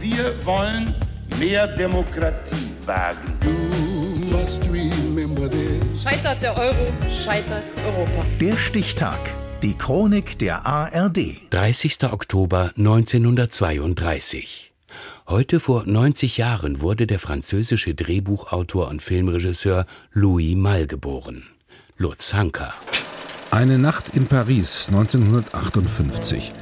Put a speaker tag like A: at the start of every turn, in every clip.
A: Wir wollen mehr Demokratie wagen.
B: Scheitert der Euro, scheitert Europa.
C: Der Stichtag. Die Chronik der ARD.
D: 30. Oktober 1932. Heute vor 90 Jahren wurde der französische Drehbuchautor und Filmregisseur Louis Malle geboren. Lutz Hanker.
E: Eine Nacht in Paris 1958.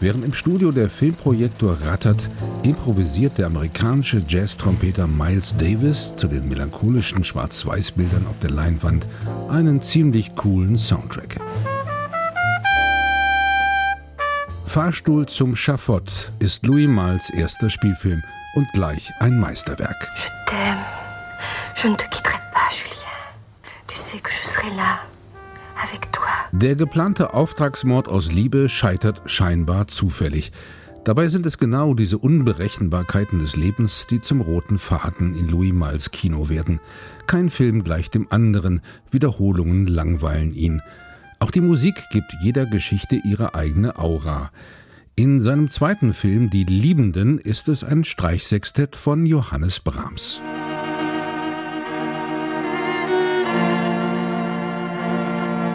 E: Während im Studio der Filmprojektor rattert, improvisiert der amerikanische Jazz-Trompeter Miles Davis zu den melancholischen Schwarz-Weiß-Bildern auf der Leinwand einen ziemlich coolen Soundtrack. Fahrstuhl zum Schafott ist Louis Mals erster Spielfilm und gleich ein Meisterwerk.
F: Je t'aime. Je ne te quitterai pas, Julien. Tu sais que je serai là.
E: Der geplante Auftragsmord aus Liebe scheitert scheinbar zufällig. Dabei sind es genau diese Unberechenbarkeiten des Lebens, die zum roten Faden in Louis Mals Kino werden. Kein Film gleicht dem anderen, Wiederholungen langweilen ihn. Auch die Musik gibt jeder Geschichte ihre eigene Aura. In seinem zweiten Film Die Liebenden ist es ein Streichsextett von Johannes Brahms.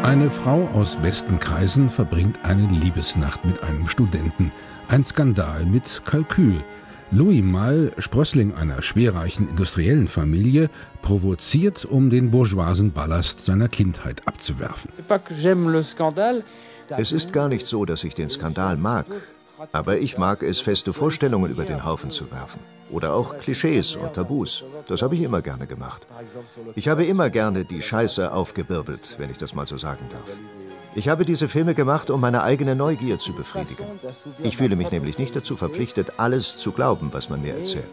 E: Eine Frau aus besten Kreisen verbringt eine Liebesnacht mit einem Studenten. Ein Skandal mit Kalkül. Louis Malle, Sprössling einer schwerreichen industriellen Familie, provoziert, um den bourgeoisen Ballast seiner Kindheit abzuwerfen.
G: Es ist gar nicht so, dass ich den Skandal mag, aber ich mag es, feste Vorstellungen über den Haufen zu werfen. Oder auch Klischees und Tabus. Das habe ich immer gerne gemacht. Ich habe immer gerne die Scheiße aufgebirbelt, wenn ich das mal so sagen darf. Ich habe diese Filme gemacht, um meine eigene Neugier zu befriedigen. Ich fühle mich nämlich nicht dazu verpflichtet, alles zu glauben, was man mir erzählt.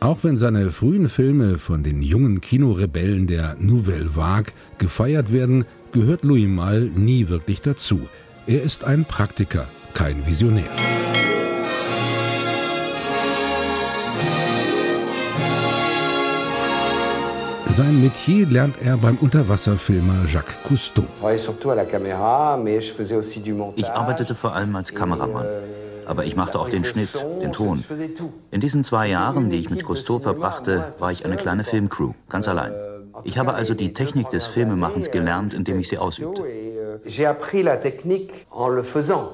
E: Auch wenn seine frühen Filme von den jungen Kinorebellen der Nouvelle Vague gefeiert werden, gehört Louis Malle nie wirklich dazu. Er ist ein Praktiker, kein Visionär. Sein Metier lernt er beim Unterwasserfilmer Jacques Cousteau.
H: Ich arbeitete vor allem als Kameramann. Aber ich machte auch den Schnitt, den Ton. In diesen zwei Jahren, die ich mit Cousteau verbrachte, war ich eine kleine Filmcrew, ganz allein. Ich habe also die Technik des Filmemachens gelernt, indem ich sie ausübte.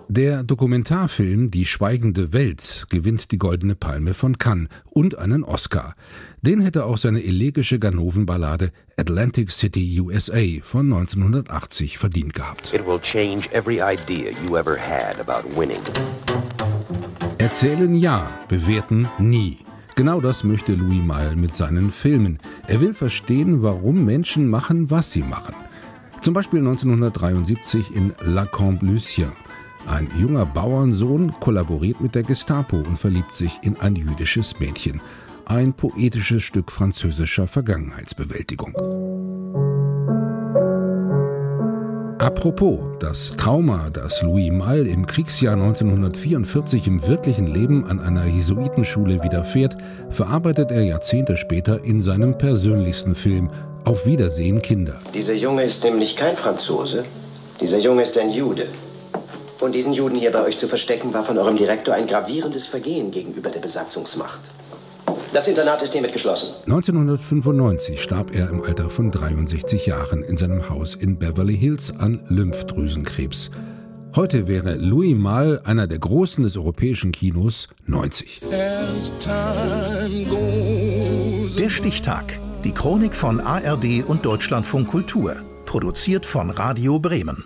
E: Der Dokumentarfilm Die schweigende Welt gewinnt die Goldene Palme von Cannes und einen Oscar. Den hätte auch seine elegische Ganovenballade Atlantic City USA von 1980 verdient gehabt. Erzählen ja, bewerten nie. Genau das möchte Louis Malle mit seinen Filmen. Er will verstehen, warum Menschen machen, was sie machen. Zum Beispiel 1973 in La Camp Lucien. Ein junger Bauernsohn kollaboriert mit der Gestapo und verliebt sich in ein jüdisches Mädchen. Ein poetisches Stück französischer Vergangenheitsbewältigung. Apropos, das Trauma, das Louis Malle im Kriegsjahr 1944 im wirklichen Leben an einer Jesuitenschule widerfährt, verarbeitet er Jahrzehnte später in seinem persönlichsten Film Auf Wiedersehen Kinder.
I: Dieser Junge ist nämlich kein Franzose. Dieser Junge ist ein Jude. Und diesen Juden hier bei euch zu verstecken, war von eurem Direktor ein gravierendes Vergehen gegenüber der Besatzungsmacht. Das Internat ist hiermit geschlossen.
E: 1995 starb er im Alter von 63 Jahren in seinem Haus in Beverly Hills an Lymphdrüsenkrebs. Heute wäre Louis Malle einer der Großen des europäischen Kinos 90.
C: Der Stichtag. Die Chronik von ARD und Deutschlandfunk Kultur. Produziert von Radio Bremen.